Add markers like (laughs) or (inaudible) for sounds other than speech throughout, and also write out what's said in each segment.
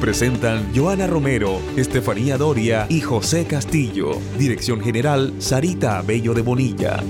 Presentan Joana Romero, Estefanía Doria y José Castillo. Dirección General Sarita Bello de Bonilla.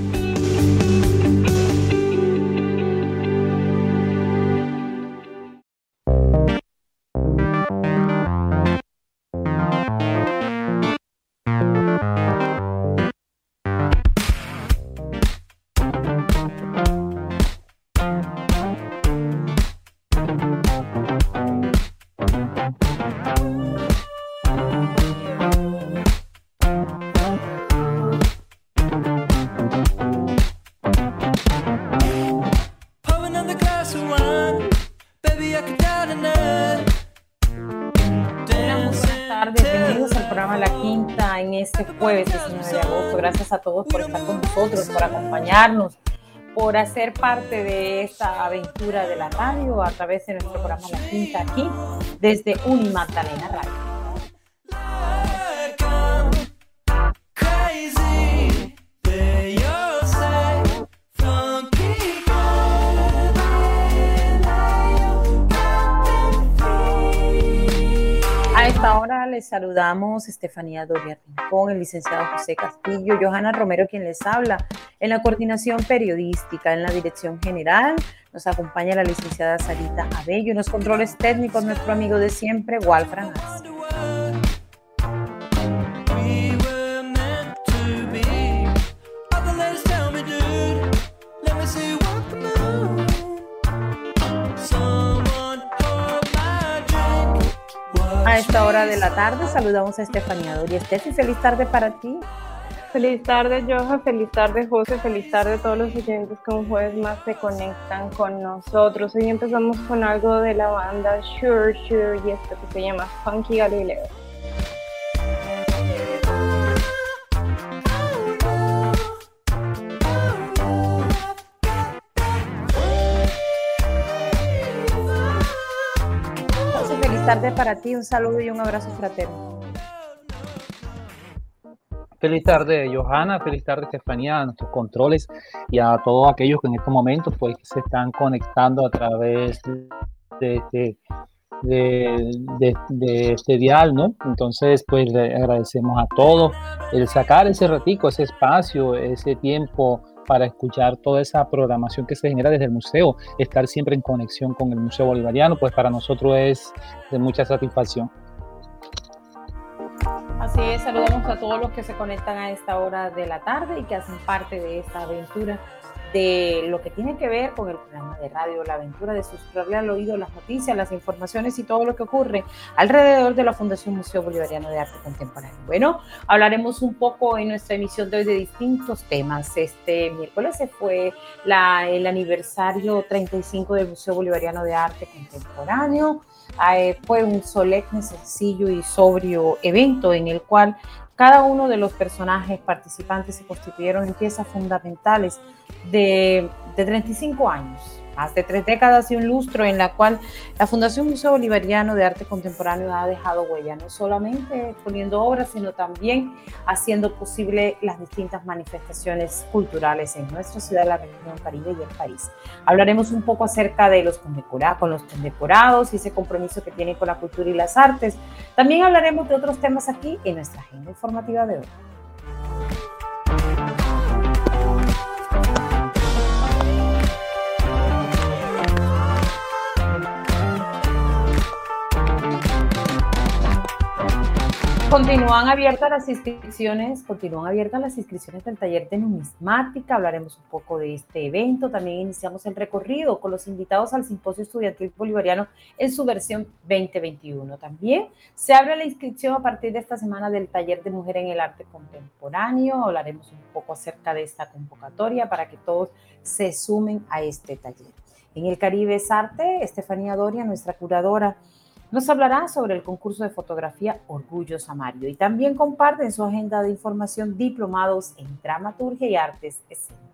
Por hacer parte de esta aventura de la radio a través de nuestro programa La Quinta aquí, desde Unimagdalena Radio. Les saludamos Estefanía Doria Rincón, el licenciado José Castillo, Johanna Romero quien les habla en la coordinación periodística, en la dirección general. Nos acompaña la licenciada Sarita Abello, en los controles técnicos nuestro amigo de siempre, Walfran A esta hora de la tarde saludamos a Estefanía Doria. Estefi, feliz tarde para ti. Feliz tarde, Joja. Feliz tarde, José. Feliz tarde a todos los oyentes que un jueves más se conectan con nosotros. Hoy empezamos con algo de la banda Sure Sure y esto que se llama Funky Galileo. Tarde para ti, un saludo y un abrazo fraterno. Feliz tarde, Johanna. Feliz tarde, Estefanía, a nuestros controles y a todos aquellos que en estos momentos pues, se están conectando a través de este, de, este dial, ¿no? Entonces, pues le agradecemos a todos el sacar ese ratico, ese espacio, ese tiempo para escuchar toda esa programación que se genera desde el museo, estar siempre en conexión con el Museo Bolivariano, pues para nosotros es de mucha satisfacción. Así es, saludamos a todos los que se conectan a esta hora de la tarde y que hacen parte de esta aventura de lo que tiene que ver con el programa de radio La Aventura, de susurrarle al oído las noticias, las informaciones y todo lo que ocurre alrededor de la Fundación Museo Bolivariano de Arte Contemporáneo. Bueno, hablaremos un poco en nuestra emisión de hoy de distintos temas. Este miércoles fue el aniversario 35 del Museo Bolivariano de Arte Contemporáneo. Eh, fue un solemne, sencillo y sobrio evento en el cual cada uno de los personajes participantes se constituyeron en piezas fundamentales de, de 35 años más de tres décadas y un lustro en la cual la Fundación Museo Bolivariano de Arte Contemporáneo ha dejado huella, no solamente poniendo obras, sino también haciendo posible las distintas manifestaciones culturales en nuestra ciudad, la región Caribe y el país. Hablaremos un poco acerca de los condecorados, con los condecorados y ese compromiso que tienen con la cultura y las artes. También hablaremos de otros temas aquí en nuestra agenda informativa de hoy. Continúan abiertas las inscripciones, continúan abiertas las inscripciones del taller de numismática. Hablaremos un poco de este evento. También iniciamos el recorrido con los invitados al Simposio Estudiantil Bolivariano en su versión 2021. También se abre la inscripción a partir de esta semana del taller de mujer en el arte contemporáneo. Hablaremos un poco acerca de esta convocatoria para que todos se sumen a este taller. En el Caribe es Arte, Estefanía Doria, nuestra curadora Nos hablará sobre el concurso de fotografía Orgullo Samario y también comparte en su agenda de información diplomados en dramaturgia y artes escénicas.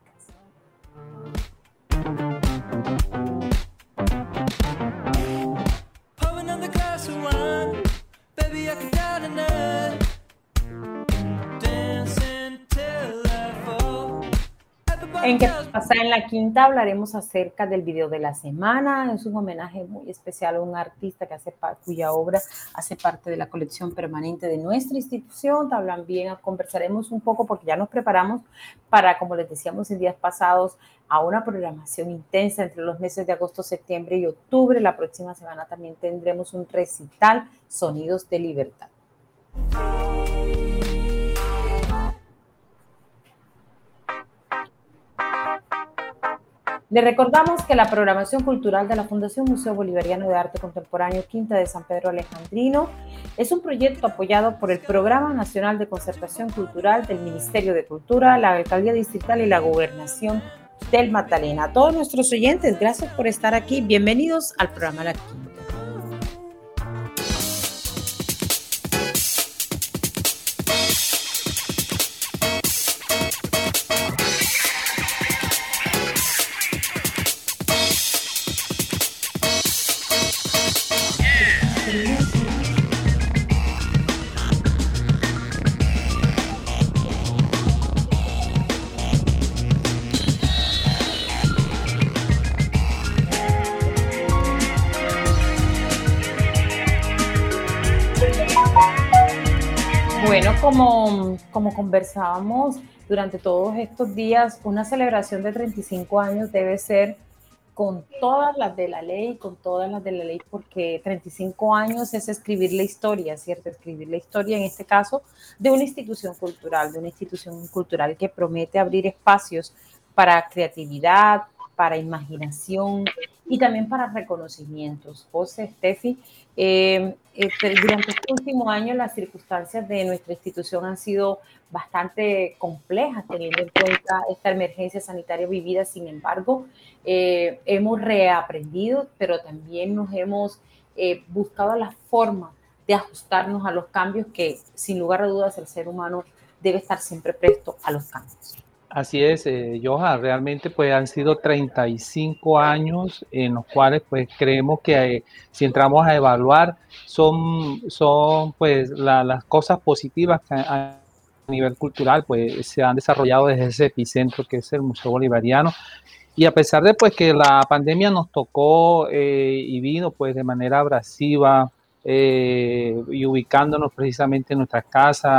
En que pasa en la quinta hablaremos acerca del video de la semana. Es un homenaje muy especial a un artista que cuya obra hace parte de la colección permanente de nuestra institución. También conversaremos un poco porque ya nos preparamos para, como les decíamos en días pasados, a una programación intensa entre los meses de agosto, septiembre y octubre. La próxima semana también tendremos un recital Sonidos de Libertad. Le recordamos que la programación cultural de la Fundación Museo Bolivariano de Arte Contemporáneo Quinta de San Pedro Alejandrino es un proyecto apoyado por el Programa Nacional de Concertación Cultural del Ministerio de Cultura, la Alcaldía Distrital y la Gobernación del Magdalena. A todos nuestros oyentes, gracias por estar aquí. Bienvenidos al programa La Quinta. Como, como conversábamos durante todos estos días, una celebración de 35 años debe ser con todas las de la ley, con todas las de la ley, porque 35 años es escribir la historia, ¿cierto? Escribir la historia, en este caso, de una institución cultural, de una institución cultural que promete abrir espacios para creatividad, para imaginación y también para reconocimientos. José, Steffi, eh, este, durante este último año las circunstancias de nuestra institución han sido bastante complejas teniendo en cuenta esta emergencia sanitaria vivida. Sin embargo, eh, hemos reaprendido, pero también nos hemos eh, buscado la forma de ajustarnos a los cambios que, sin lugar a dudas, el ser humano debe estar siempre presto a los cambios. Así es, eh, Johan, realmente pues han sido 35 años en los cuales pues creemos que eh, si entramos a evaluar son, son pues las cosas positivas que a, nivel cultural pues se han desarrollado desde ese epicentro que es el Museo Bolivariano. Y a pesar de pues que la pandemia nos tocó eh, y vino pues de manera abrasiva eh, y ubicándonos precisamente en nuestras casas,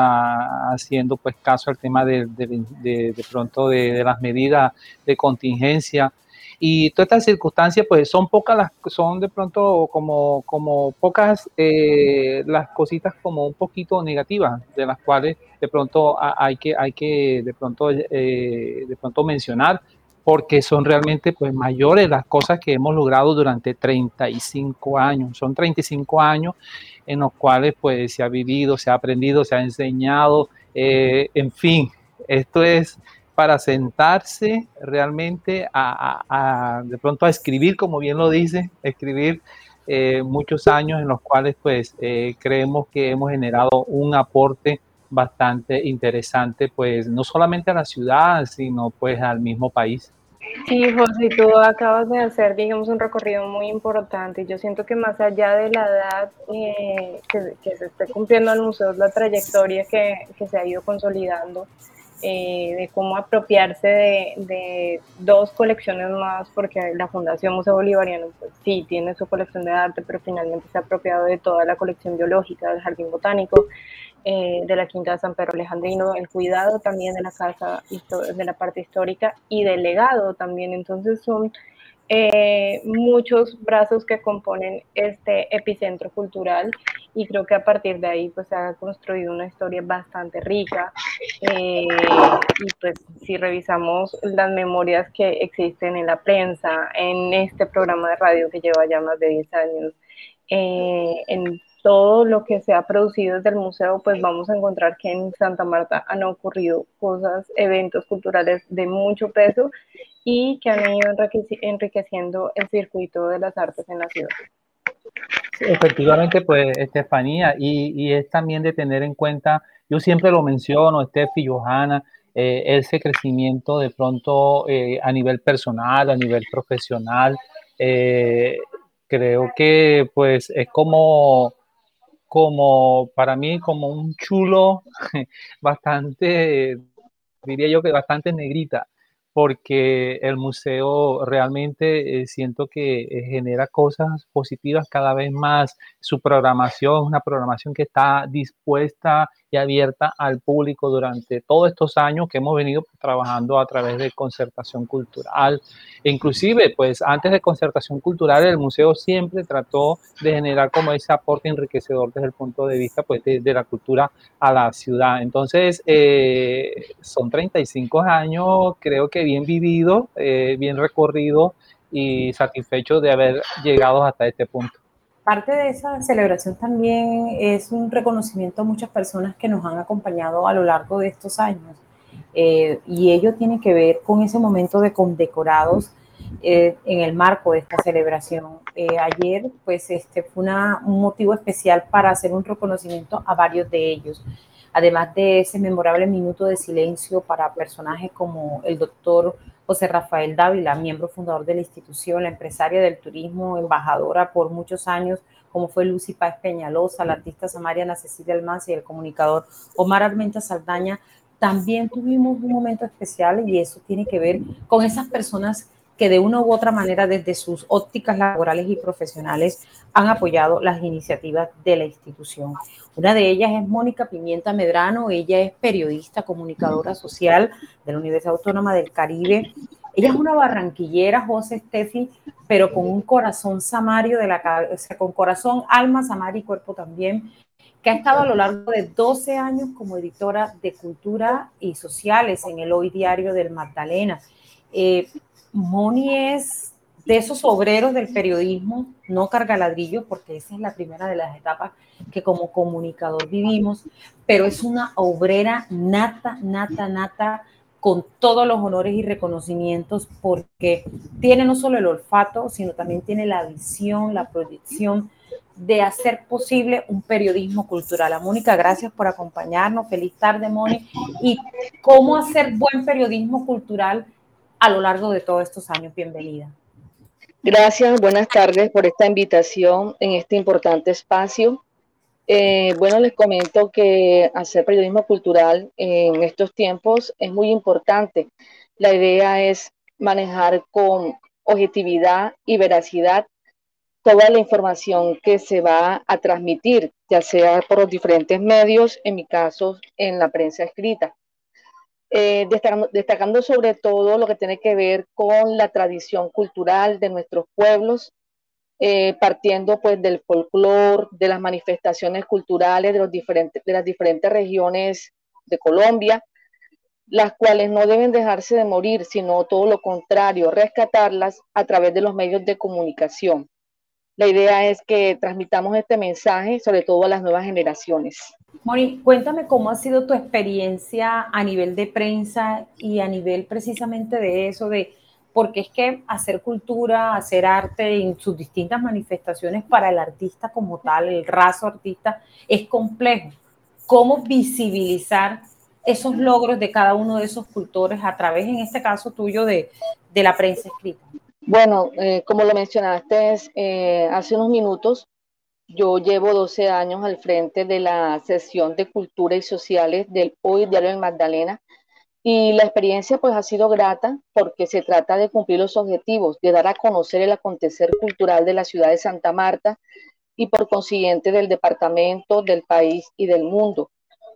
haciendo pues caso al tema de, de, pronto de, las medidas de contingencia. Y todas estas circunstancias, pues son pocas las, son de pronto como, como pocas eh, las cositas como un poquito negativas, de las cuales de pronto hay que, hay que de pronto, eh, de pronto mencionar porque son realmente pues mayores las cosas que hemos logrado durante 35 años. Son 35 años en los cuales pues se ha vivido, se ha aprendido, se ha enseñado, eh, en fin, esto es para sentarse realmente a, de pronto a escribir, como bien lo dice, escribir eh, muchos años en los cuales pues eh, creemos que hemos generado un aporte bastante interesante, pues no solamente a la ciudad, sino pues al mismo país. Sí, José, tú acabas de hacer, digamos, un recorrido muy importante. Yo siento que más allá de la edad eh, que, se esté cumpliendo el museo, es la trayectoria que, se ha ido consolidando, eh, de cómo apropiarse de, dos colecciones más, porque la Fundación Museo Bolivariano, pues sí, tiene su colección de arte, pero finalmente se ha apropiado de toda la colección biológica del Jardín Botánico, eh, de la Quinta de San Pedro Alejandrino, el cuidado también de la casa, de la parte histórica y del legado también. Entonces son eh, muchos brazos que componen este epicentro cultural y creo que a partir de ahí pues se ha construido una historia bastante rica eh, y pues si revisamos las memorias que existen en la prensa, en este programa de radio que lleva ya más de 10 años, en todo lo que se ha producido desde el museo, pues vamos a encontrar que en Santa Marta han ocurrido cosas, eventos culturales de mucho peso y que han ido enriqueciendo el circuito de las artes en la ciudad. efectivamente, pues, Estefanía, y, y, es también de tener en cuenta, yo siempre lo menciono, Estefi, Johanna, eh, ese crecimiento de pronto eh, a nivel personal, a nivel profesional, eh, creo que pues es como, como para mí como un chulo (laughs) bastante, diría yo que bastante negrita, porque el museo realmente eh, siento que eh, genera cosas positivas cada vez más. Su programación una programación que está dispuesta y abierta al público durante todos estos años que hemos venido trabajando a través de concertación cultural. E inclusive, pues antes de concertación cultural, el museo siempre trató de generar como ese aporte enriquecedor desde el punto de vista pues, de, la cultura a la ciudad. Entonces, eh, son 35 años, creo que bien vivido, eh, bien recorrido y satisfecho de haber llegado hasta este punto parte de esa celebración también es un reconocimiento a muchas personas que nos han acompañado a lo largo de estos años. Eh, y ello tiene que ver con ese momento de condecorados eh, en el marco de esta celebración. Eh, ayer, pues, este fue un motivo especial para hacer un reconocimiento a varios de ellos. Además de ese memorable minuto de silencio para personajes como el doctor José Rafael Dávila, miembro fundador de la institución, la empresaria del turismo, embajadora por muchos años, como fue Lucy Páez Peñalosa, la artista Samariana Cecilia Almanza y el comunicador Omar Armenta Saldaña, también tuvimos un momento especial y eso tiene que ver con esas personas que de una u otra manera desde sus ópticas laborales y profesionales han apoyado las iniciativas de la institución. Una de ellas es Mónica Pimienta Medrano, ella es periodista, comunicadora social de la Universidad Autónoma del Caribe. Ella es una barranquillera, José Steffi, pero con un corazón samario de la cabeza, con corazón, alma, samario y cuerpo también, que ha estado a lo largo de 12 años como editora de cultura y sociales en el Hoy Diario del Magdalena. Eh, Moni es de esos obreros del periodismo, no carga ladrillo, porque esa es la primera de las etapas que como comunicador vivimos, pero es una obrera nata, nata, nata, con todos los honores y reconocimientos, porque tiene no solo el olfato, sino también tiene la visión, la proyección de hacer posible un periodismo cultural. A Mónica, gracias por acompañarnos. Feliz tarde, Moni. Y cómo hacer buen periodismo cultural a lo largo de todos estos años. Bienvenida. Gracias, buenas tardes por esta invitación en este importante espacio. Eh, bueno, les comento que hacer periodismo cultural en estos tiempos es muy importante. La idea es manejar con objetividad y veracidad toda la información que se va a transmitir, ya sea por los diferentes medios, en mi caso, en la prensa escrita. Eh, destacando, sobre todo lo que tiene que ver con la tradición cultural de nuestros pueblos, eh, partiendo pues del folclore, de las manifestaciones culturales de, los diferentes, de las diferentes regiones de Colombia, las cuales no deben dejarse de morir, sino todo lo contrario, rescatarlas a través de los medios de comunicación. La idea es que transmitamos este mensaje, sobre todo a las nuevas generaciones. Moni, cuéntame cómo ha sido tu experiencia a nivel de prensa y a nivel precisamente de eso, de porque es que hacer cultura, hacer arte en sus distintas manifestaciones para el artista como tal, el raso artista, es complejo. ¿Cómo visibilizar esos logros de cada uno de esos cultores a través, en este caso tuyo, de, de la prensa escrita? Bueno, eh, como lo mencionaste eh, hace unos minutos, yo llevo 12 años al frente de la sesión de cultura y sociales del Hoy Diario de Magdalena y la experiencia pues ha sido grata porque se trata de cumplir los objetivos, de dar a conocer el acontecer cultural de la ciudad de Santa Marta y por consiguiente del departamento, del país y del mundo.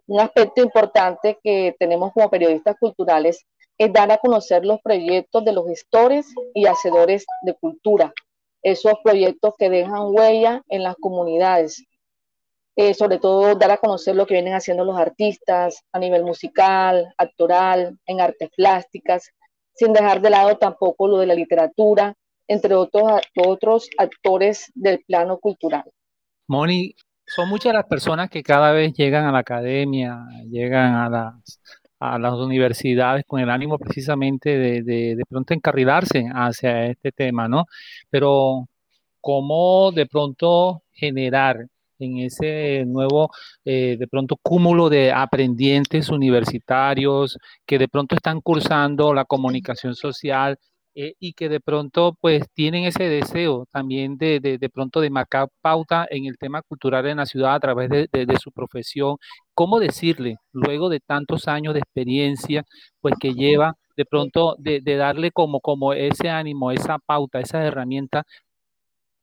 Un aspecto importante que tenemos como periodistas culturales es dar a conocer los proyectos de los gestores y hacedores de cultura, esos proyectos que dejan huella en las comunidades. Eh, sobre todo dar a conocer lo que vienen haciendo los artistas a nivel musical, actoral, en artes plásticas, sin dejar de lado tampoco lo de la literatura, entre otros, otros actores del plano cultural. Moni, son muchas las personas que cada vez llegan a la academia, llegan a las, a las universidades con el ánimo precisamente de, de, de pronto encarrilarse hacia este tema, ¿no? Pero cómo de pronto generar en ese nuevo, eh, de pronto, cúmulo de aprendientes universitarios que de pronto están cursando la comunicación social eh, y que de pronto pues tienen ese deseo también de, de, pronto de marcar pauta en el tema cultural en la ciudad a través de, de, su profesión. ¿Cómo decirle, luego de tantos años de experiencia, pues que lleva de pronto de, darle como, como ese ánimo, esa pauta, esa herramienta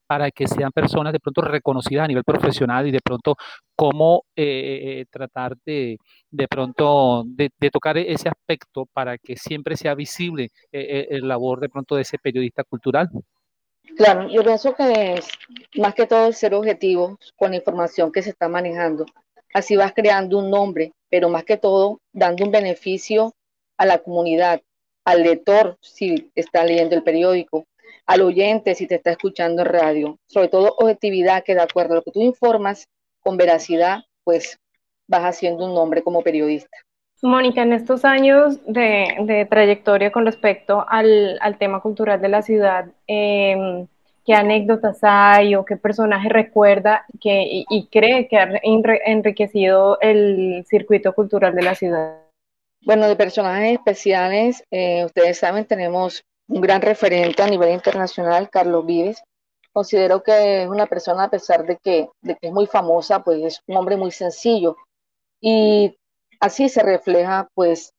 para que sean personas de pronto reconocidas a nivel profesional y de pronto cómo eh, tratar de, de pronto de, tocar ese aspecto para que siempre sea visible eh, eh, el labor de pronto de ese periodista cultural? Claro, yo pienso que es más que todo ser objetivo con la información que se está manejando. Así vas creando un nombre, pero más que todo dando un beneficio a la comunidad, al lector si está leyendo el periódico, al oyente si te está escuchando en radio. Sobre todo objetividad, que de acuerdo a lo que tú informas con veracidad, pues vas haciendo un nombre como periodista. Mónica, en estos años de, trayectoria con respecto al, tema cultural de la ciudad, em, ¿qué anécdotas hay o qué personaje recuerda que, y, cree que ha enriquecido el circuito cultural de la ciudad? Bueno, de personajes especiales, eh, ustedes saben, tenemos un gran referente a nivel internacional, Carlos Vives. Considero que es una persona, a pesar de que, es muy famosa, pues es un hombre muy sencillo. Y así se refleja, pues,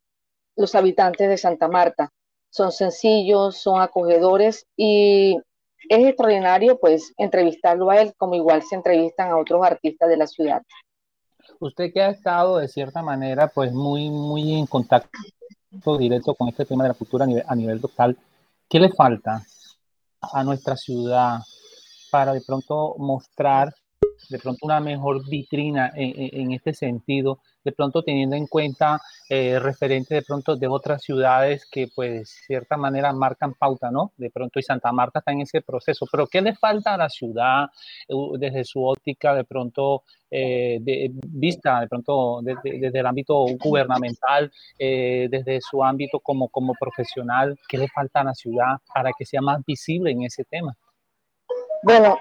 los habitantes de Santa Marta. Son sencillos, son acogedores y es extraordinario, pues, entrevistarlo a él como igual se entrevistan a otros artistas de la ciudad. Usted que ha estado de cierta manera, pues, muy, muy en contacto directo con este tema de la cultura a nivel, a nivel local, ¿Qué le falta a nuestra ciudad para de pronto mostrar de pronto una mejor vitrina en, este sentido, de pronto teniendo en cuenta eh, referentes de pronto de otras ciudades que pues de cierta manera marcan pauta, ¿no? De pronto y Santa Marta está en ese proceso, pero ¿qué le falta a la ciudad desde su óptica de pronto eh, de vista, de pronto desde, el ámbito gubernamental, eh, desde su ámbito como, como profesional, ¿qué le falta a la ciudad para que sea más visible en ese tema? Bueno,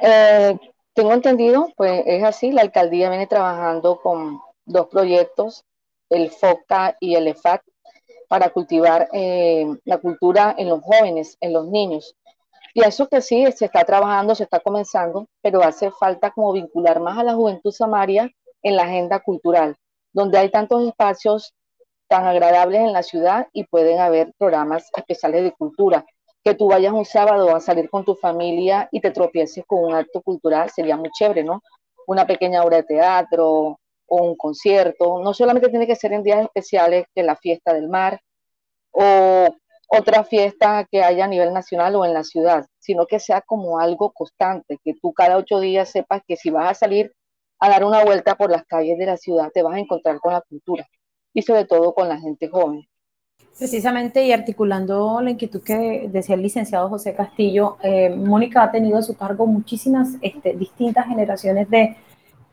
tengo entendido, pues es así, la alcaldía viene trabajando con dos proyectos, el FOCA y el EFAT, para cultivar eh, la cultura en los jóvenes, en los niños. Y eso que sí, se está trabajando, se está comenzando, pero hace falta como vincular más a la juventud samaria en la agenda cultural, donde hay tantos espacios tan agradables en la ciudad y pueden haber programas especiales de cultura que tú vayas un sábado a salir con tu familia y te tropieces con un acto cultural, sería muy chévere, ¿no? Una pequeña obra de teatro o un concierto. No solamente tiene que ser en días especiales que la fiesta del mar o otra fiesta que haya a nivel nacional o en la ciudad, sino que sea como algo constante, que tú cada ocho días sepas que si vas a salir a dar una vuelta por las calles de la ciudad, te vas a encontrar con la cultura y sobre todo con la gente joven. Precisamente y articulando la inquietud que decía el licenciado José Castillo, eh, Mónica ha tenido a su cargo muchísimas este, distintas generaciones de,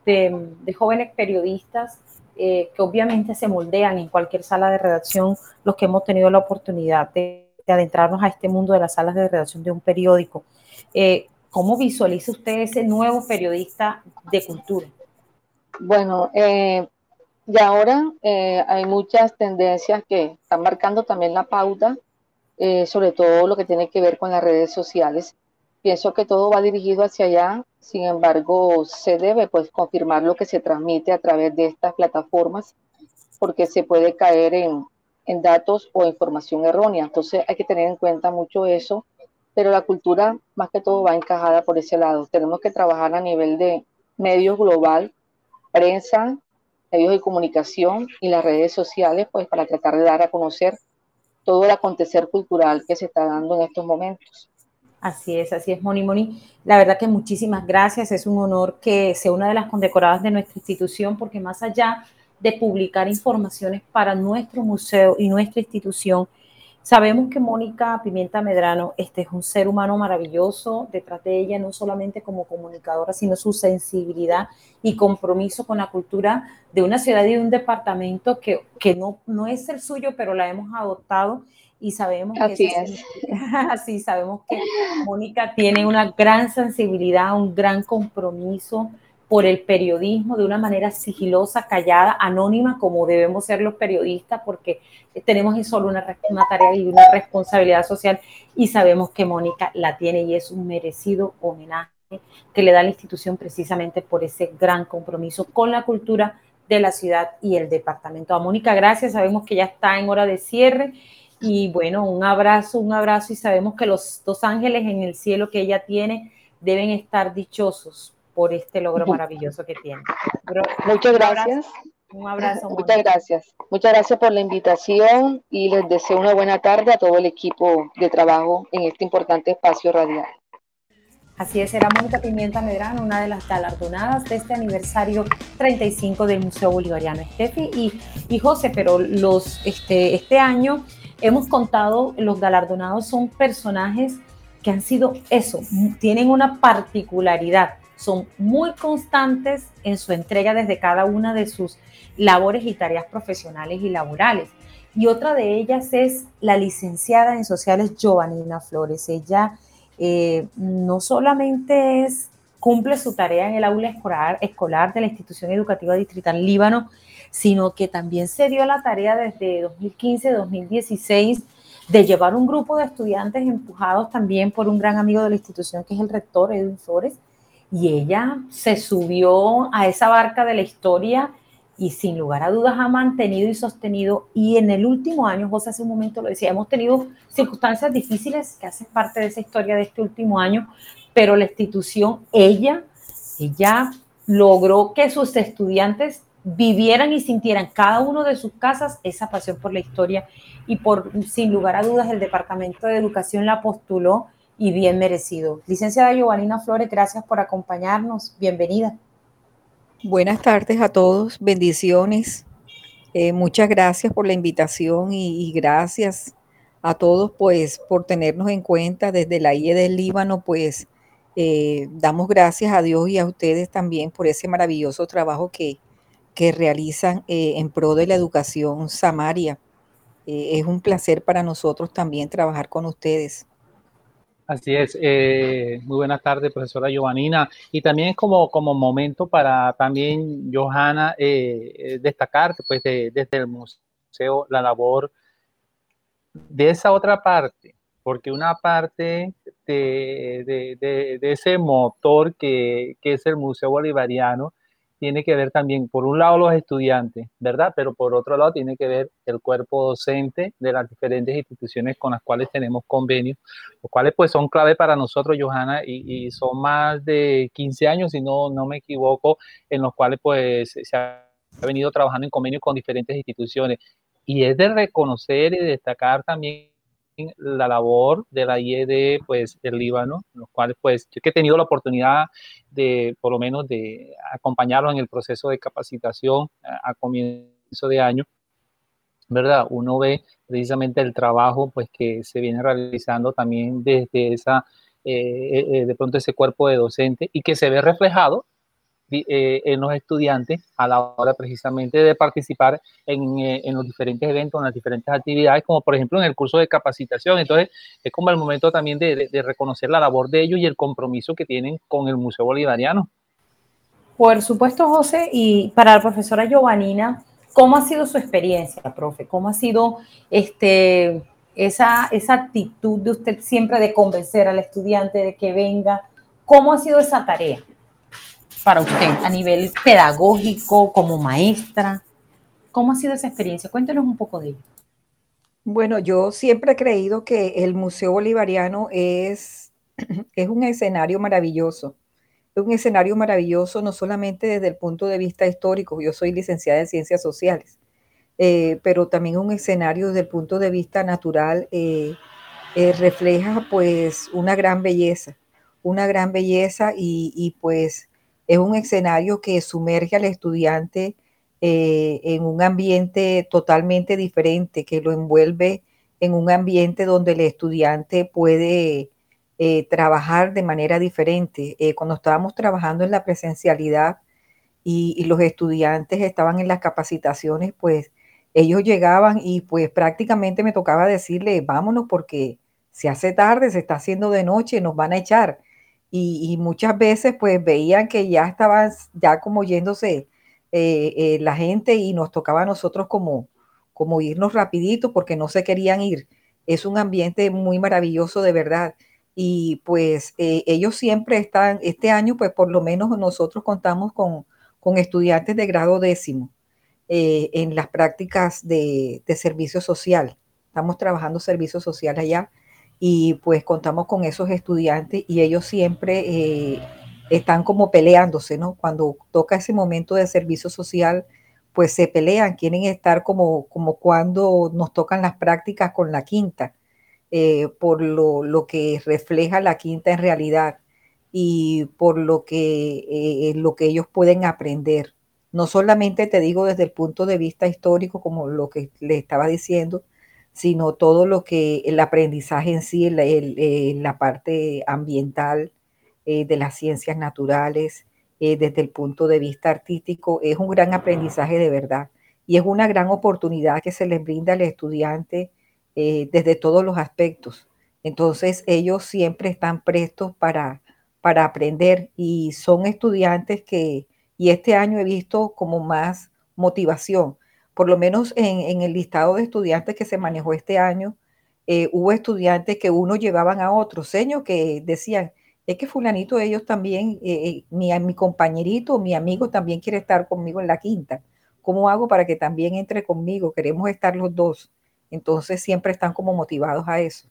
de, jóvenes periodistas eh, que obviamente se moldean en cualquier sala de redacción, los que hemos tenido la oportunidad de, adentrarnos a este mundo de las salas de redacción de un periódico. Eh, ¿Cómo visualiza usted ese nuevo periodista de cultura? Bueno, eh, y ahora eh, hay muchas tendencias que están marcando también la pauta, eh, sobre todo lo que tiene que ver con las redes sociales. Pienso que todo va dirigido hacia allá, sin embargo, se debe pues confirmar lo que se transmite a través de estas plataformas, porque se puede caer en, en datos o información errónea. Entonces hay que tener en cuenta mucho eso, pero la cultura más que todo va encajada por ese lado. Tenemos que trabajar a nivel de medios global, prensa, medios de comunicación y las redes sociales, pues para tratar de dar a conocer todo el acontecer cultural que se está dando en estos momentos. Así es, así es, Moni Moni. La verdad que muchísimas gracias. Es un honor que sea una de las condecoradas de nuestra institución, porque más allá de publicar informaciones para nuestro museo y nuestra institución, Sabemos que Mónica Pimienta Medrano este es un ser humano maravilloso, detrás de ella no solamente como comunicadora, sino su sensibilidad y compromiso con la cultura de una ciudad y de un departamento que, que no, no es el suyo, pero la hemos adoptado y sabemos que así (laughs) sabemos que Mónica tiene una gran sensibilidad, un gran compromiso por el periodismo de una manera sigilosa, callada, anónima, como debemos ser los periodistas, porque tenemos solo una, una tarea y una responsabilidad social y sabemos que Mónica la tiene y es un merecido homenaje que le da la institución precisamente por ese gran compromiso con la cultura de la ciudad y el departamento. A Mónica, gracias, sabemos que ya está en hora de cierre y bueno, un abrazo, un abrazo y sabemos que los dos ángeles en el cielo que ella tiene deben estar dichosos por este logro maravilloso que tiene. Muchas gracias. Un abrazo. Muchas gracias. Muchas gracias por la invitación y les deseo una buena tarde a todo el equipo de trabajo en este importante espacio radial. Así es, era Mónica Pimienta Medrano, una de las galardonadas de este aniversario 35 del Museo Bolivariano. Estefi y, y José, pero los, este, este año hemos contado, los galardonados son personajes que han sido eso, tienen una particularidad son muy constantes en su entrega desde cada una de sus labores y tareas profesionales y laborales. Y otra de ellas es la licenciada en sociales Giovanina Flores. Ella eh, no solamente es, cumple su tarea en el aula escolar, escolar de la institución educativa distrital Líbano, sino que también se dio la tarea desde 2015-2016 de llevar un grupo de estudiantes empujados también por un gran amigo de la institución que es el rector Edwin Flores, y ella se subió a esa barca de la historia y sin lugar a dudas ha mantenido y sostenido. Y en el último año, José hace un momento lo decía, hemos tenido circunstancias difíciles que hacen parte de esa historia de este último año, pero la institución, ella, ella logró que sus estudiantes vivieran y sintieran cada uno de sus casas esa pasión por la historia y por, sin lugar a dudas, el Departamento de Educación la postuló y bien merecido. Licenciada Giovanina Flores, gracias por acompañarnos. Bienvenida. Buenas tardes a todos, bendiciones. Eh, muchas gracias por la invitación y, gracias a todos pues por tenernos en cuenta desde la IE del Líbano, pues eh, damos gracias a Dios y a ustedes también por ese maravilloso trabajo que, que realizan eh, en pro de la educación Samaria. es un placer para nosotros también trabajar con ustedes. Así es, eh, muy buenas tardes, profesora Giovanina. Y también como, como momento para también, Johanna, eh, eh, destacar pues, desde el museo la labor de esa otra parte, porque una parte de, de ese motor que, que, es el Museo Bolivariano tiene que ver también, por un lado, los estudiantes, ¿verdad? Pero por otro lado, tiene que ver el cuerpo docente de las diferentes instituciones con las cuales tenemos convenios, los cuales pues son clave para nosotros, Johanna, y, son más de 15 años, si no, no me equivoco, en los cuales pues se ha venido trabajando en convenios con diferentes instituciones. Y es de reconocer y destacar también la labor de la IED pues del Líbano, los cuales pues yo he tenido la oportunidad de por lo menos de acompañarlos en el proceso de capacitación a, comienzo de año, ¿verdad? Uno ve precisamente el trabajo pues que se viene realizando también desde esa, eh, eh, de pronto ese cuerpo de docente y que se ve reflejado eh, en los estudiantes a la hora precisamente de participar en, eh, en, los diferentes eventos, en las diferentes actividades, como por ejemplo en el curso de capacitación. Entonces, es como el momento también de, reconocer la labor de ellos y el compromiso que tienen con el Museo Bolivariano. Por supuesto, José, y para la profesora Giovanina, ¿cómo ha sido su experiencia, profe? ¿Cómo ha sido este, esa, esa actitud de usted siempre de convencer al estudiante de que venga? ¿Cómo ha sido esa tarea? Para usted a nivel pedagógico, como maestra? ¿Cómo ha sido esa experiencia? Cuéntenos un poco de ello. Bueno, yo siempre he creído que el Museo Bolivariano es, (clears throat) es un escenario maravilloso. Es un escenario maravilloso no solamente desde el punto de vista histórico, yo soy licenciada en ciencias sociales, eh, pero también un escenario desde el punto de vista natural eh, eh, refleja pues una gran belleza, una gran belleza y, y pues es un escenario que sumerge al estudiante eh, en un ambiente totalmente diferente, que lo envuelve en un ambiente donde el estudiante puede eh, trabajar de manera diferente. Eh, cuando estábamos trabajando en la presencialidad y, los estudiantes estaban en las capacitaciones, pues ellos llegaban y pues prácticamente me tocaba decirle, vámonos porque se hace tarde, se está haciendo de noche, nos van a echar. Y, muchas veces pues veían que ya estaban ya como yéndose eh, eh, la gente y nos tocaba a nosotros como, como irnos rapidito porque no se querían ir. Es un ambiente muy maravilloso de verdad. Y pues eh, ellos siempre están, este año pues por lo menos nosotros contamos con, con estudiantes de grado décimo en las prácticas de, de servicio social. Estamos trabajando servicio social allá y pues contamos con esos estudiantes y ellos siempre eh, están como peleándose, ¿no? Cuando toca ese momento de servicio social, pues se pelean, quieren estar como, como cuando nos tocan las prácticas con la quinta, eh, por lo, lo, que refleja la quinta en realidad y por lo que, eh, lo que ellos pueden aprender. No solamente te digo desde el punto de vista histórico, como lo que le estaba diciendo, sino todo lo que el aprendizaje en sí, eh, la parte ambiental eh, de las ciencias naturales, eh, desde el punto de vista artístico, es un gran aprendizaje de verdad y es una gran oportunidad que se les brinda al estudiante desde todos los aspectos. Entonces ellos siempre están prestos para, para aprender y son estudiantes que, y este año he visto como más motivación por lo menos en, el listado de estudiantes que se manejó este año, eh, hubo estudiantes que uno llevaban a otro, seño que decían, es que fulanito ellos también, eh, eh, mi, mi compañerito, mi amigo también quiere estar conmigo en la quinta. ¿Cómo hago para que también entre conmigo? Queremos estar los dos. Entonces siempre están como motivados a eso.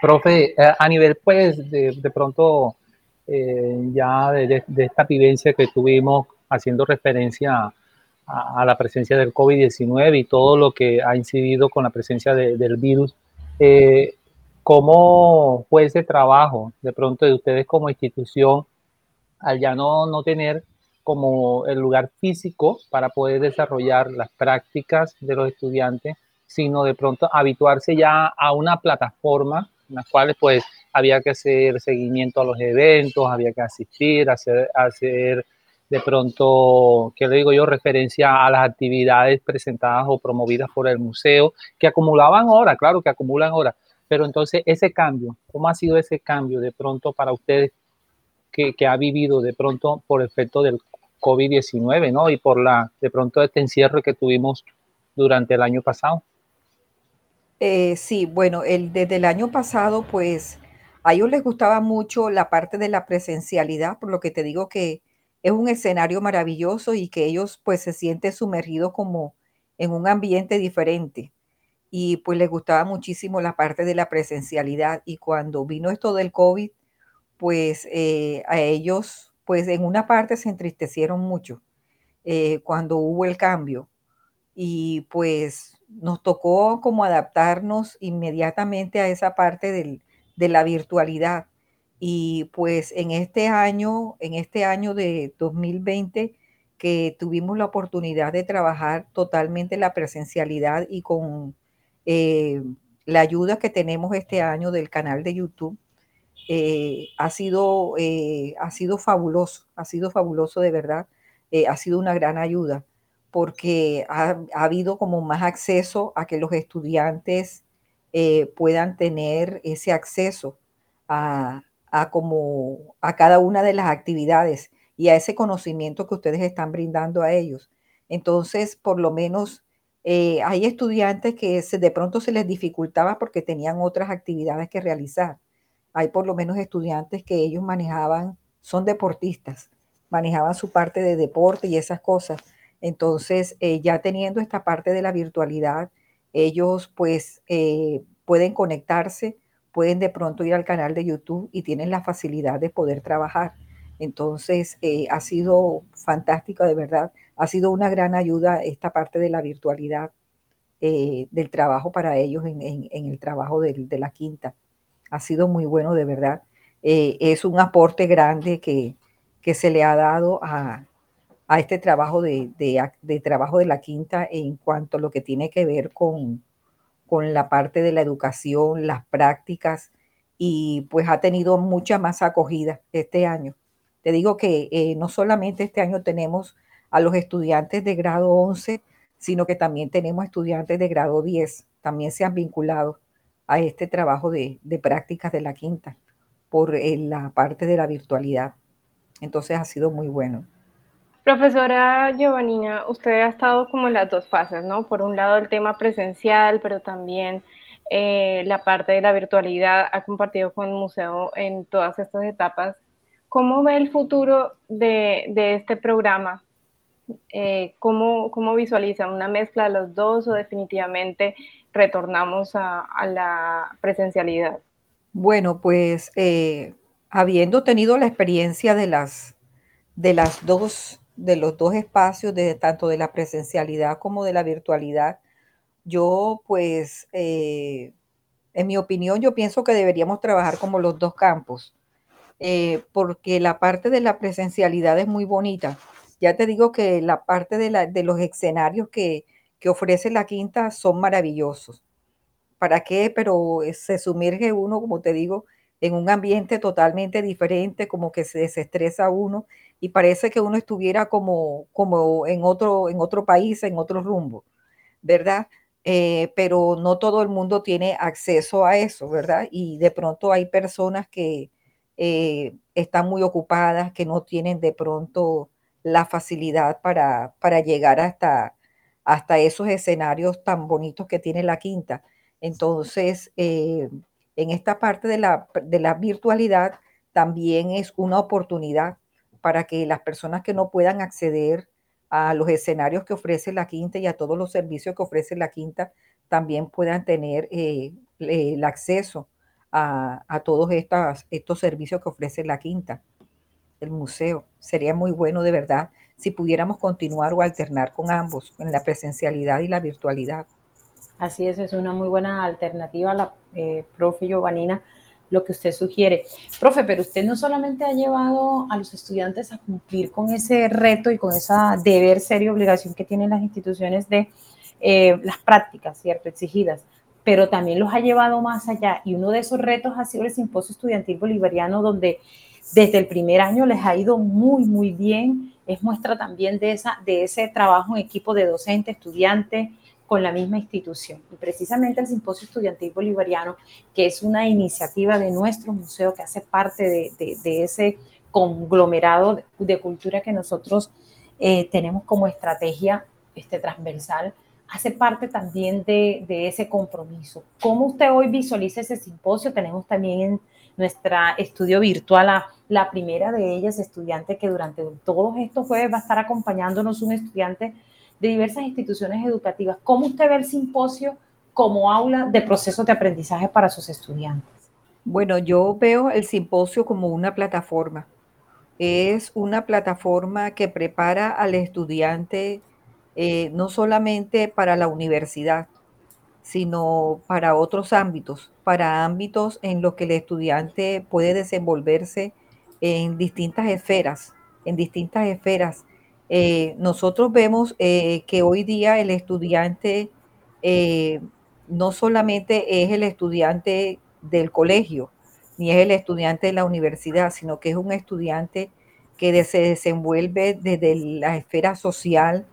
Profe, a nivel pues de, pronto ya de, de, esta vivencia que tuvimos haciendo referencia a, la presencia del COVID-19 y todo lo que ha incidido con la presencia del virus. Eh, ¿Cómo fue ese trabajo de pronto de ustedes como institución al ya no, no tener como el lugar físico para poder desarrollar las prácticas de los estudiantes, sino de pronto habituarse ya a una plataforma en la cual pues había que hacer seguimiento a los eventos, había que asistir, hacer, hacer de pronto, ¿qué le digo yo? Referencia a las actividades presentadas o promovidas por el museo, que acumulaban horas, claro que acumulan horas, pero entonces ese cambio, ¿cómo ha sido ese cambio de pronto para ustedes que, ha vivido de pronto por efecto del COVID-19, ¿no? Y por la, de pronto este encierro que tuvimos durante el año pasado. Eh, sí, bueno, el, desde el año pasado, pues a ellos les gustaba mucho la parte de la presencialidad, por lo que te digo que es un escenario maravilloso y que ellos pues se sienten sumergidos como en un ambiente diferente. Y pues les gustaba muchísimo la parte de la presencialidad. Y cuando vino esto del COVID, pues eh, a ellos pues en una parte se entristecieron mucho eh, cuando hubo el cambio. Y pues nos tocó como adaptarnos inmediatamente a esa parte de la virtualidad y pues en este año, en este año de 2020, que tuvimos la oportunidad de trabajar totalmente la presencialidad y con eh, la ayuda que tenemos este año del canal de YouTube, eh, ha, sido, eh, ha sido fabuloso, ha sido fabuloso de verdad, ha sido una gran ayuda porque ha, ha, habido como más acceso a que los estudiantes puedan tener ese acceso a, a, como, a cada una de las actividades y a ese conocimiento que ustedes están brindando a ellos. Entonces, por lo menos eh, hay estudiantes que se, de pronto se les dificultaba porque tenían otras actividades que realizar. Hay por lo menos estudiantes que ellos manejaban, son deportistas, manejaban su parte de deporte y esas cosas. Entonces, eh, ya teniendo esta parte de la virtualidad, ellos pues eh, pueden conectarse pueden de pronto ir al canal de YouTube y tienen la facilidad de poder trabajar. Entonces, eh, ha sido fantástico, de verdad. Ha sido una gran ayuda esta parte de la virtualidad eh, del trabajo para ellos en, el trabajo de, la quinta. Ha sido muy bueno, de verdad. Eh, es un aporte grande que, que, se le ha dado a, a este trabajo de, de, trabajo de la quinta en cuanto a lo que tiene que ver con, con la parte de la educación, las prácticas, y pues ha tenido mucha más acogida este año. Te digo que eh, no solamente este año tenemos a los estudiantes de grado 11, sino que también tenemos estudiantes de grado 10, también se han vinculado a este trabajo de, prácticas de la quinta por eh, la parte de la virtualidad. Entonces ha sido muy bueno. Profesora Giovannina, usted ha estado como en las dos fases, ¿no? Por un lado el tema presencial, pero también eh, la parte de la virtualidad, ha compartido con el museo en todas estas etapas. ¿Cómo ve el futuro de, este programa? Eh, ¿cómo, ¿cómo, visualiza una mezcla de los dos o definitivamente retornamos a, la presencialidad? Bueno, pues eh, habiendo tenido la experiencia de las, de las dos, de los dos espacios, de, tanto de la presencialidad como de la virtualidad, yo pues, eh, en mi opinión, yo pienso que deberíamos trabajar como los dos campos, porque la parte de la presencialidad es muy bonita ya te digo que la parte de, los escenarios que, ofrece la quinta son maravillosos. ¿Para qué? Pero eh, se sumerge uno, como te digo, en un ambiente totalmente diferente, como que se desestresa uno y parece que uno estuviera como, como en, otro, en otro país, en otro rumbo, ¿verdad? Eh, pero no todo el mundo tiene acceso a eso, ¿verdad? Y de pronto hay personas que eh, están muy ocupadas, que no tienen de pronto la facilidad para, llegar hasta, hasta esos escenarios tan bonitos que tiene la quinta. Entonces, eh, en esta parte de la, de la virtualidad también es una oportunidad para que las personas que no puedan acceder a los escenarios que ofrece la quinta y a todos los servicios que ofrece la quinta, también puedan tener eh, el acceso a, a todos estos, servicios que ofrece la quinta el museo. Sería muy bueno de verdad si pudiéramos continuar o alternar con ambos, en la presencialidad y la virtualidad. Así es, es una muy buena alternativa, la eh, profe Giovanina, lo que usted sugiere. Profe, pero usted no solamente ha llevado a los estudiantes a cumplir con ese reto y con esa deber ser y obligación que tienen las instituciones de eh, las prácticas, ¿cierto? Exigidas, pero también los ha llevado más allá. Y uno de esos retos ha sido el simposio estudiantil bolivariano, donde desde el primer año les ha ido muy, muy bien. Es muestra también de, esa, de ese trabajo en equipo de docente, estudiante, con la misma institución. Y precisamente el Simposio Estudiantil Bolivariano, que es una iniciativa de nuestro museo que hace parte de, ese conglomerado de, cultura que nosotros eh, tenemos como estrategia este, transversal, hace parte también de, ese compromiso. ¿Cómo usted hoy visualiza ese simposio? Tenemos también en nuestra estudio virtual a la primera de ellas, estudiante que durante todos estos jueves va a estar acompañándonos un estudiante de diversas instituciones educativas. ¿Cómo usted ve el simposio como aula de procesos de aprendizaje para sus estudiantes? Bueno, yo veo el simposio como una plataforma. Es una plataforma que prepara al estudiante eh, no solamente para la universidad, sino para otros ámbitos, para ámbitos en los que el estudiante puede desenvolverse en distintas esferas, en distintas esferas. Eh, nosotros vemos eh, que hoy día el estudiante eh, no solamente es el estudiante del colegio, ni es el estudiante de la universidad, sino que es un estudiante que se desenvuelve desde la esfera social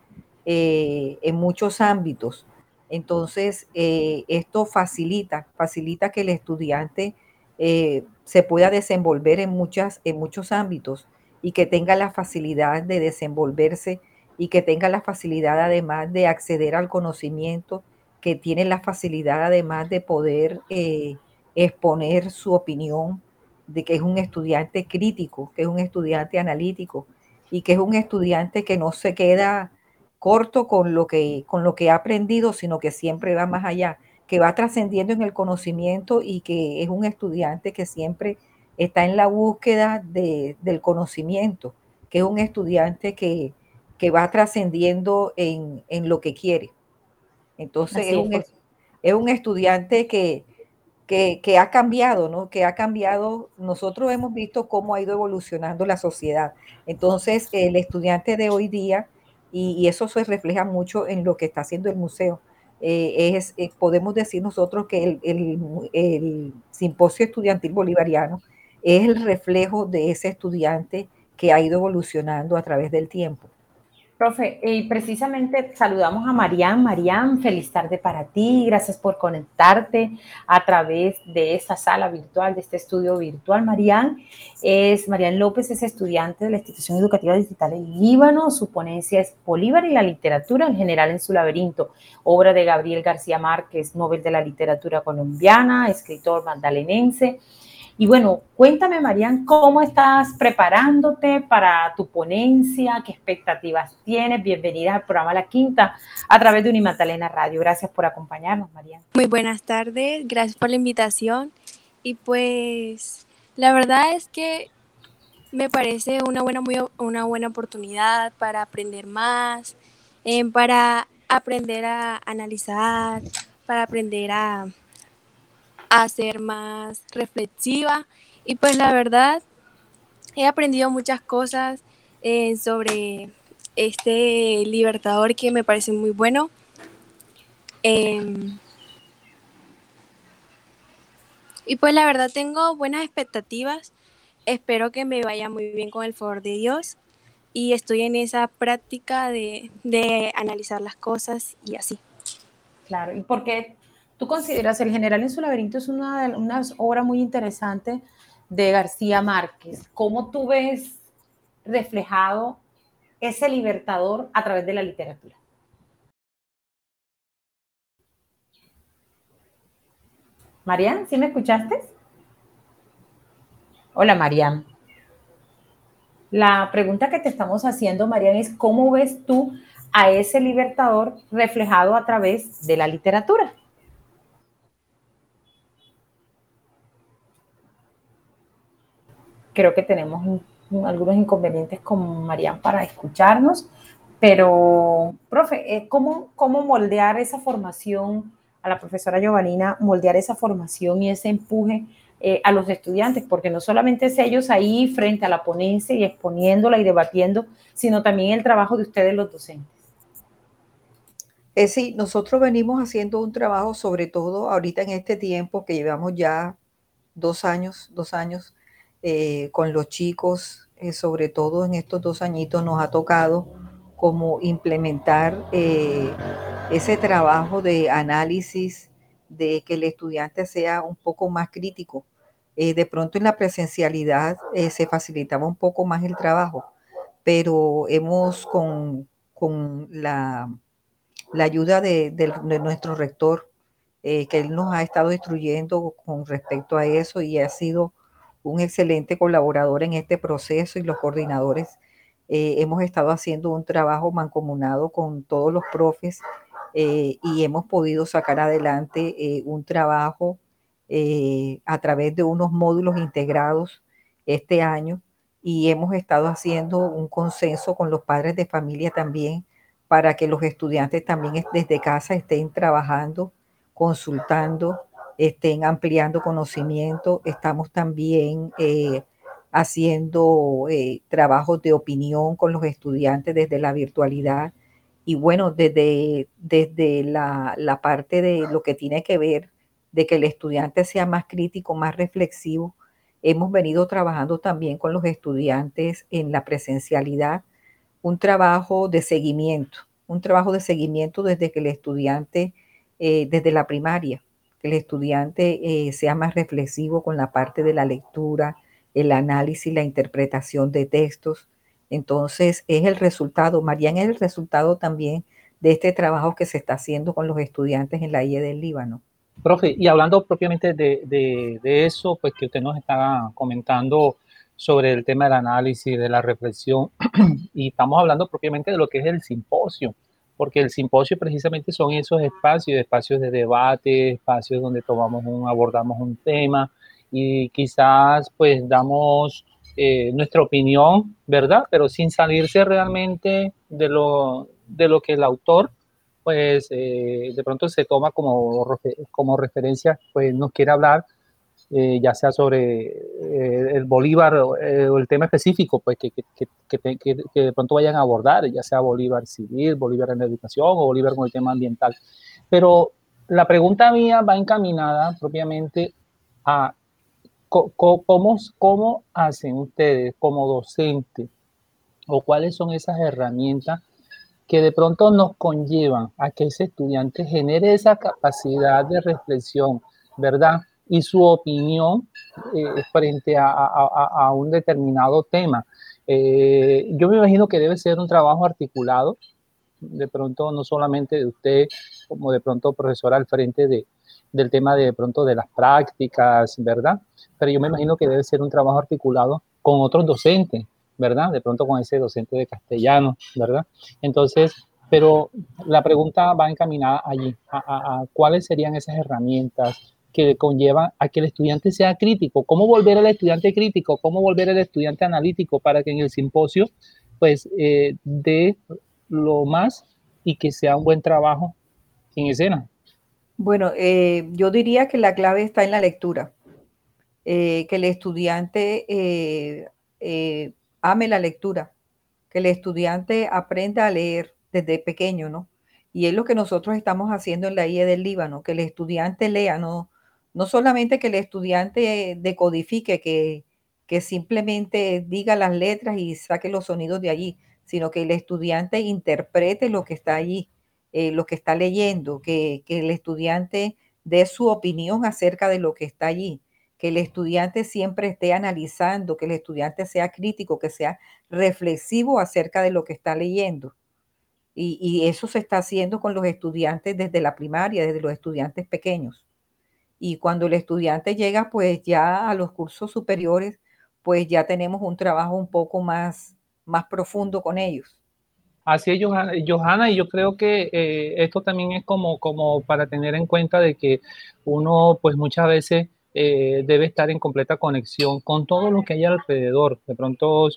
en muchos ámbitos. Entonces, esto facilita, facilita que el estudiante se pueda desenvolver en, en muchos ámbitos y que tenga la facilidad de desenvolverse y que tenga la facilidad además de acceder al conocimiento, que tiene la facilidad además de poder eh, exponer su opinión, de que es un estudiante crítico, que es un estudiante analítico y que es un estudiante que no se queda corto con lo que, con lo que ha aprendido, sino que siempre va más allá que va trascendiendo en el conocimiento y que es un estudiante que siempre está en la búsqueda del conocimiento, que es un estudiante que, va trascendiendo en, lo que quiere. Entonces es un, estudiante que, que, ha cambiado, ¿no? Que ha cambiado. Nosotros hemos visto cómo ha ido evolucionando la sociedad. Entonces, el estudiante de hoy día, y eso se refleja mucho en lo que está haciendo el museo, eh, es, eh, podemos decir nosotros que el, simposio estudiantil bolivariano es el reflejo de ese estudiante que ha ido evolucionando a través del tiempo. Profe, y precisamente saludamos a Marian. Marian, feliz tarde para ti. Gracias por conectarte a través de esta sala virtual, de este estudio virtual. Marian es Marian López, es estudiante de la Institución Educativa Digital en Líbano. Su ponencia es Bolívar y la literatura en general en su laberinto, obra de Gabriel García Márquez, Nobel de la Literatura Colombiana, escritor magdalenense. Y bueno, cuéntame, Marian, ¿cómo estás preparándote para tu ponencia? ¿Qué expectativas tienes? Bienvenida al programa La Quinta a través de Unimatalena Radio. Gracias por acompañarnos, Marian. Muy buenas tardes, gracias por la invitación. Y pues la verdad es que me parece una buena, muy, una buena oportunidad para aprender más, eh, para aprender a analizar, para aprender a a ser más reflexiva y pues la verdad he aprendido muchas cosas eh, sobre este libertador que me parece muy bueno. Em, y pues la verdad tengo buenas expectativas. Espero que me vaya muy bien con el favor de Dios. Y estoy en esa práctica de, de analizar las cosas y así. Claro, ¿y por qué ¿Tú consideras El General en su laberinto es una, una obra muy interesante de García Márquez? ¿Cómo tú ves reflejado ese libertador a través de la literatura? Marian, ¿sí me escuchaste? Hola, Marian. La pregunta que te estamos haciendo, Marian, es ¿cómo ves tú a ese libertador reflejado a través de la literatura? Creo que tenemos algunos inconvenientes con Marian para escucharnos, pero, profe, eh, ¿cómo, ¿cómo moldear esa formación a la profesora Giovanina, moldear esa formación y ese empuje eh, a los estudiantes? Porque no solamente es ellos ahí frente a la ponencia y exponiéndola y debatiendo, sino también el trabajo de ustedes los docentes. Eh, sí, nosotros venimos haciendo un trabajo, sobre todo ahorita en este tiempo que llevamos ya dos años, dos años eh, con los chicos, eh, sobre todo en estos dos añitos, nos ha tocado como implementar eh, ese trabajo de análisis, de que el estudiante sea un poco más crítico. de pronto en la presencialidad se facilitaba un poco más el trabajo, pero hemos con, la, ayuda de, de nuestro rector, que él nos ha estado instruyendo con respecto a eso y ha sido un excelente colaborador en este proceso y los coordinadores. Eh, hemos estado haciendo un trabajo mancomunado con todos los profes eh, y hemos podido sacar adelante eh, un trabajo a través de unos módulos integrados este año y hemos estado haciendo un consenso con los padres de familia también para que los estudiantes también desde casa estén trabajando, consultando estén ampliando conocimiento. Estamos también eh, haciendo eh, trabajos de opinión con los estudiantes desde la virtualidad. Y bueno, desde, desde la, la parte de lo que tiene que ver de que el estudiante sea más crítico, más reflexivo, hemos venido trabajando también con los estudiantes en la presencialidad, un trabajo de seguimiento, un trabajo de seguimiento desde que el estudiante, eh, desde la primaria, que el estudiante eh, sea más reflexivo con la parte de la lectura, el análisis, la interpretación de textos. Entonces, es el resultado, Marian, es el resultado también de este trabajo que se está haciendo con los estudiantes en la IE del Líbano. Profe, y hablando propiamente de, de eso, pues que usted nos está comentando sobre el tema del análisis, de la reflexión, (clears throat) y estamos hablando propiamente de lo que es el simposio porque el simposio precisamente son esos espacios, espacios de debate, espacios donde tomamos un, abordamos un tema y quizás pues damos eh, nuestra opinión, ¿verdad? Pero sin salirse realmente de lo, de lo que el autor pues eh, de pronto se toma como, como referencia, pues nos quiere hablar eh, ya sea sobre eh, el Bolívar eh, o el tema específico, pues que, que, que, de pronto vayan a abordar, ya sea Bolívar civil, Bolívar en educación o Bolívar con el tema ambiental. Pero la pregunta mía va encaminada propiamente a cómo, cómo hacen ustedes como docente o cuáles son esas herramientas que de pronto nos conllevan a que ese estudiante genere esa capacidad de reflexión, ¿verdad? Y su opinión eh, frente a, un determinado tema. Eh, yo me imagino que debe ser un trabajo articulado, de pronto no solamente de usted como de pronto profesor al frente de, del tema de, de pronto de las prácticas, ¿verdad? Pero yo me imagino que debe ser un trabajo articulado con otros docentes, ¿verdad? De pronto con ese docente de castellano, ¿verdad? Entonces, pero la pregunta va encaminada allí, a, cuáles serían esas herramientas que conllevan a que el estudiante sea crítico. ¿Cómo volver al estudiante crítico? ¿Cómo volver al estudiante analítico para que en el simposio, pues, eh, dé lo más y que sea un buen trabajo en escena? Bueno, eh, yo diría que la clave está en la lectura. Eh, que el estudiante ame la lectura, que el estudiante aprenda a leer desde pequeño, ¿no? Y es lo que nosotros estamos haciendo en la IE del Líbano, que el estudiante lea, no, no solamente que el estudiante decodifique, que, que simplemente diga las letras y saque los sonidos de allí, sino que el estudiante interprete lo que está allí, eh, lo que está leyendo, que, que el estudiante dé su opinión acerca de lo que está allí que el estudiante siempre esté analizando, que el estudiante sea crítico, que sea reflexivo acerca de lo que está leyendo. Y, eso se está haciendo con los estudiantes desde la primaria, desde los estudiantes pequeños. Y cuando el estudiante llega pues ya a los cursos superiores, pues ya tenemos un trabajo un poco más, más profundo con ellos. Así es, Johanna, y yo creo que eh, esto también es como, como para tener en cuenta de que uno pues muchas veces eh, debe estar en completa conexión con todo lo que hay alrededor. De pronto,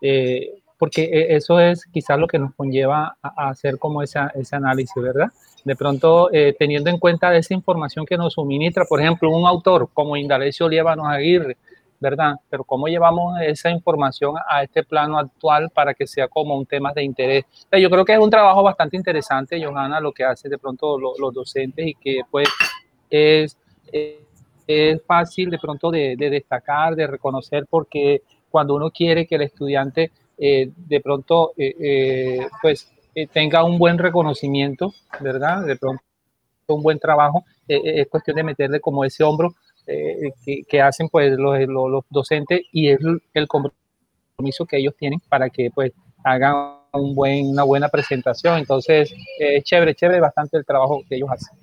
eh, porque e, eso es quizás lo que nos conlleva a, hacer como ese análisis, ¿verdad? De pronto, eh, teniendo en cuenta esa información que nos suministra, por ejemplo, un autor como Indalecio Líbanos Aguirre, ¿verdad? Pero cómo llevamos esa información a este plano actual para que sea como un tema de interés. yo creo que es un trabajo bastante interesante, Johanna, lo que hace de pronto los docentes y que pues es es fácil de pronto de, destacar, de reconocer, porque cuando uno quiere que el estudiante eh, de pronto eh, eh, pues tenga un buen reconocimiento, ¿verdad? De pronto un buen trabajo, es cuestión de meterle como ese hombro que, hacen pues los, los, docentes y es el compromiso que ellos tienen para que pues hagan un buen, una buena presentación. Entonces, es chévere, chévere bastante el trabajo que ellos hacen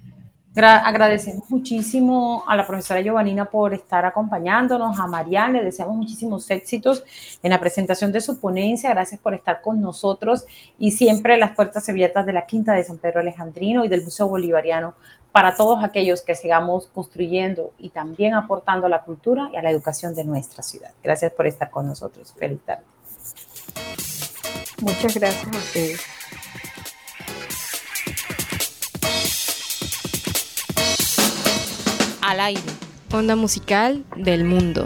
agradecemos muchísimo a la profesora Giovanina por estar acompañándonos, a Mariana, le deseamos muchísimos éxitos en la presentación de su ponencia, gracias por estar con nosotros y siempre las puertas abiertas de la Quinta de San Pedro Alejandrino y del Museo Bolivariano para todos aquellos que sigamos construyendo y también aportando a la cultura y a la educación de nuestra ciudad. Gracias por estar con nosotros. Feliz tarde. Muchas gracias a ustedes. Al aire. Onda musical del mundo.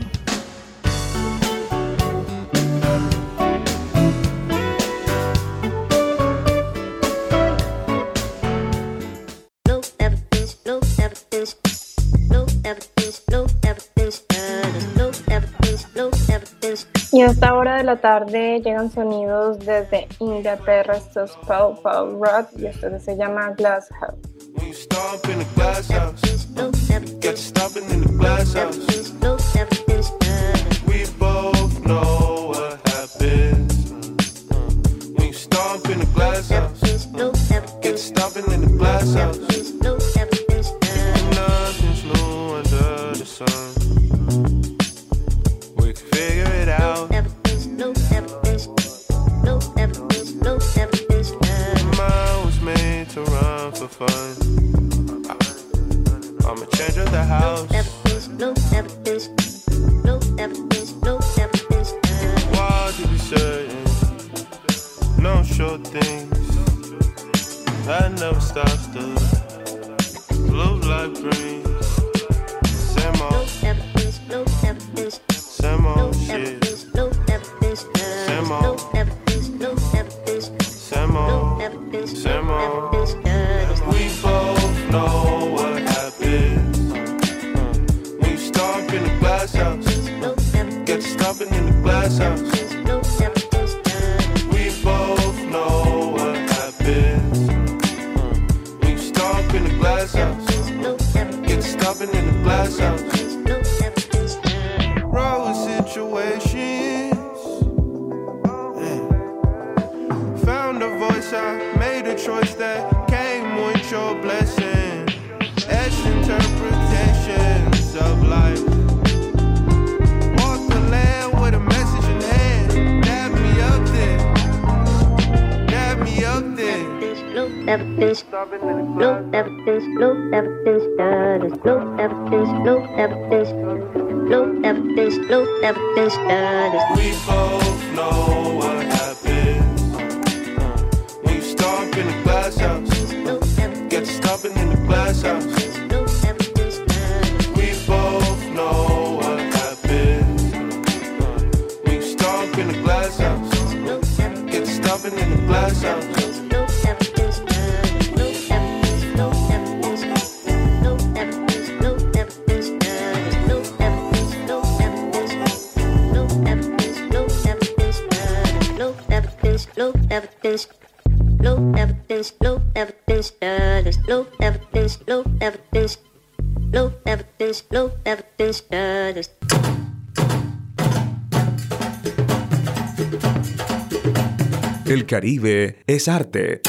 Y a esta hora de la tarde llegan sonidos desde Inglaterra, esto es Paul Paul Rock y esto se llama Glass House. Got you stopping in the glass house. Get stomping in the glass house. We both know what happens when you stomp in the glass house. Get you stopping in the glass house. house. Why do you certain? No short things. That never stops the blue light green. Stopping in the glass never been no never been no never been status no never been no never been no never been no never been status we both know Caribe es arte.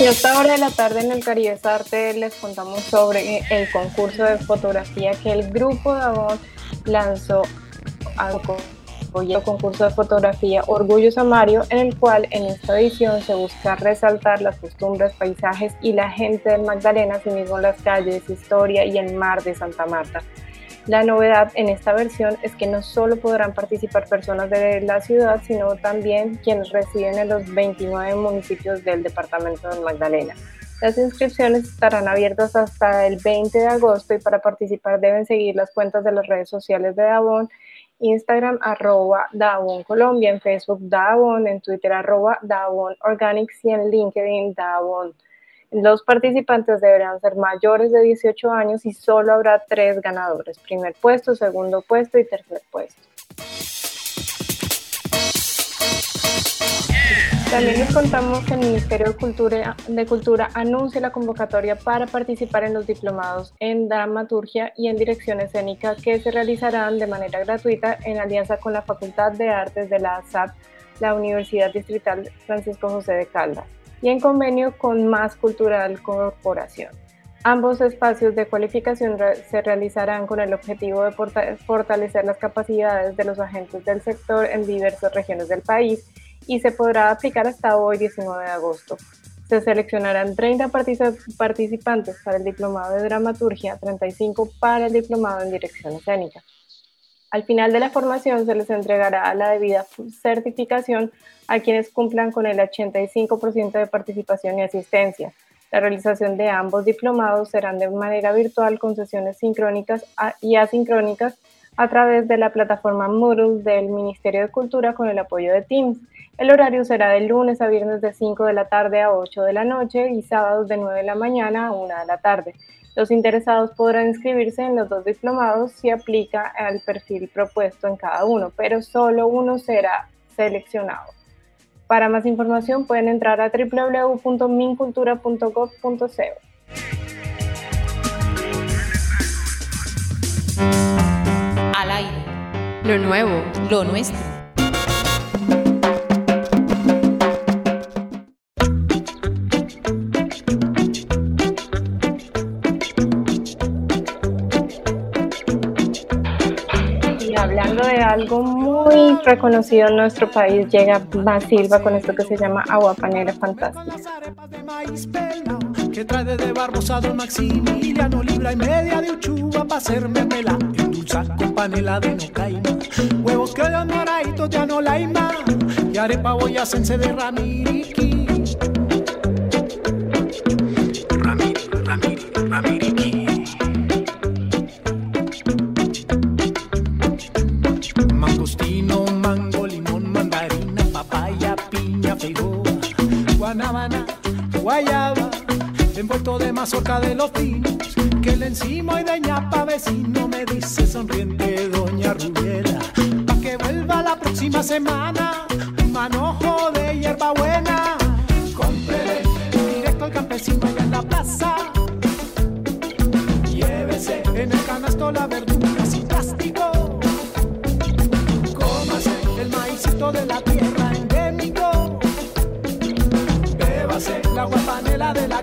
Y a esta hora de la tarde en el Caribe Arte les contamos sobre el concurso de fotografía que el grupo de Avon lanzó al concurso de fotografía Orgullo Samario, en el cual en esta edición se busca resaltar las costumbres, paisajes y la gente del Magdalena, asimismo las calles, historia y el mar de Santa Marta. La novedad en esta versión es que no solo podrán participar personas de la ciudad, sino también quienes residen en los 29 municipios del departamento de Magdalena. Las inscripciones estarán abiertas hasta el 20 de agosto y para participar deben seguir las cuentas de las redes sociales de Davon, Instagram arroba Davon Colombia, en Facebook Davon, en Twitter arroba Davon Organics y en LinkedIn Davon. Los participantes deberán ser mayores de 18 años y solo habrá tres ganadores, primer puesto, segundo puesto y tercer puesto. También les contamos que el Ministerio de Cultura, de Cultura anuncia la convocatoria para participar en los diplomados en dramaturgia y en dirección escénica que se realizarán de manera gratuita en alianza con la Facultad de Artes de la ASAP, la Universidad Distrital Francisco José de Caldas y en convenio con Más Cultural Corporación. Ambos espacios de cualificación se realizarán con el objetivo de fortalecer las capacidades de los agentes del sector en diversas regiones del país y se podrá aplicar hasta hoy 19 de agosto. Se seleccionarán 30 participantes para el diplomado de dramaturgia, 35 para el diplomado en dirección escénica. Al final de la formación se les entregará la debida certificación a quienes cumplan con el 85% de participación y asistencia. La realización de ambos diplomados serán de manera virtual con sesiones sincrónicas y asincrónicas a través de la plataforma Moodle del Ministerio de Cultura con el apoyo de Teams. El horario será de lunes a viernes de 5 de la tarde a 8 de la noche y sábados de 9 de la mañana a 1 de la tarde. Los interesados podrán inscribirse en los dos diplomados si aplica al perfil propuesto en cada uno, pero solo uno será seleccionado. Para más información pueden entrar a www.mincultura.gov.co. Al aire. Lo nuevo, lo nuestro. algo muy reconocido en nuestro país llega Silva con esto que se llama aguapanera fantástica. Que trae de barrosado Maximiliano, libra y media de uchuva pa' hacerme mela, endulza con panela de no caima, huevos criollos moraditos ya no la ima, y arepa boyacense de ramiriqui. Ramiri, ramiri, ramiriqui. Mangostino, mango, limón, mandarina, papaya, piña, feijoa, guanábana, guayaba, de mazorca de los pinos, que le encima y de ñapa vecino me dice sonriente doña Rubiela, pa' que vuelva la próxima semana, manojo de hierba buena. Cómprele directo al campesino allá en la plaza. Llévese en el canasto la verdura sin plástico. Cómase el maízito de la tierra endémico. Bébase la agua panela de la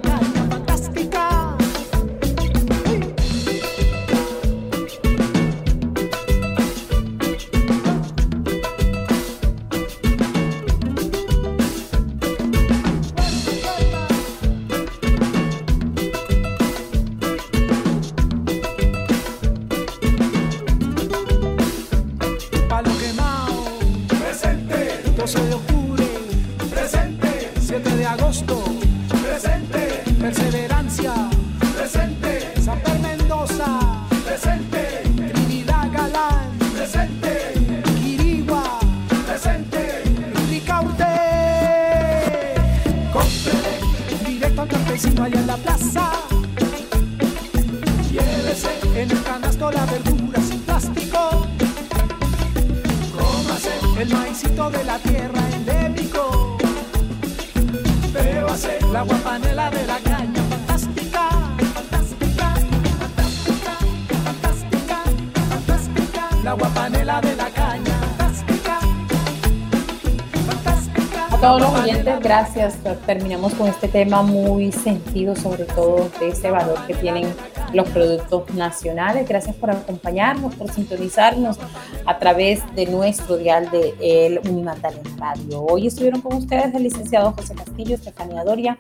gracias. Terminamos con este tema muy sentido, sobre todo de ese valor que tienen los productos nacionales. Gracias por acompañarnos, por sintonizarnos a través de nuestro dial de El Unimagdalena Radio. Hoy estuvieron con ustedes el licenciado José Castillo, Estefanía Doria,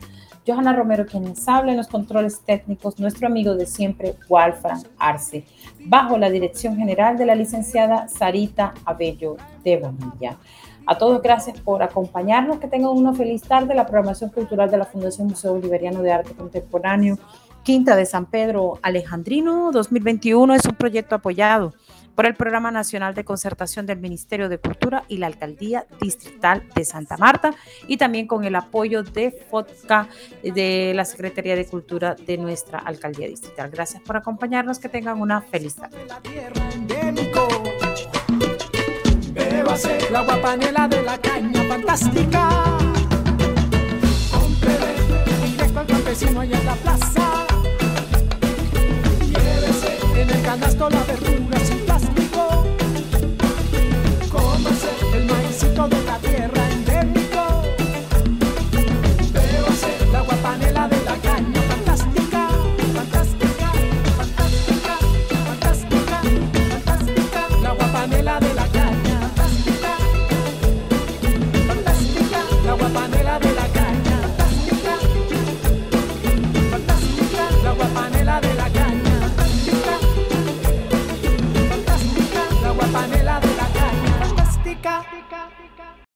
Johanna Romero, quien les habla en los controles técnicos, nuestro amigo de siempre, Walfran Arce, bajo la dirección general de la licenciada Sarita Abello de Bonilla. A todos gracias por acompañarnos, que tengan una feliz tarde. La programación cultural de la Fundación Museo Bolivariano de Arte Contemporáneo Quinta de San Pedro Alejandrino 2021 es un proyecto apoyado por el Programa Nacional de Concertación del Ministerio de Cultura y la Alcaldía Distrital de Santa Marta y también con el apoyo de FODCA de la Secretaría de Cultura de nuestra Alcaldía Distrital. Gracias por acompañarnos, que tengan una feliz tarde. La agua panela de la caña fantástica. Cómprele directo al campesino allá en la plaza. Llévese en el canasto la verdura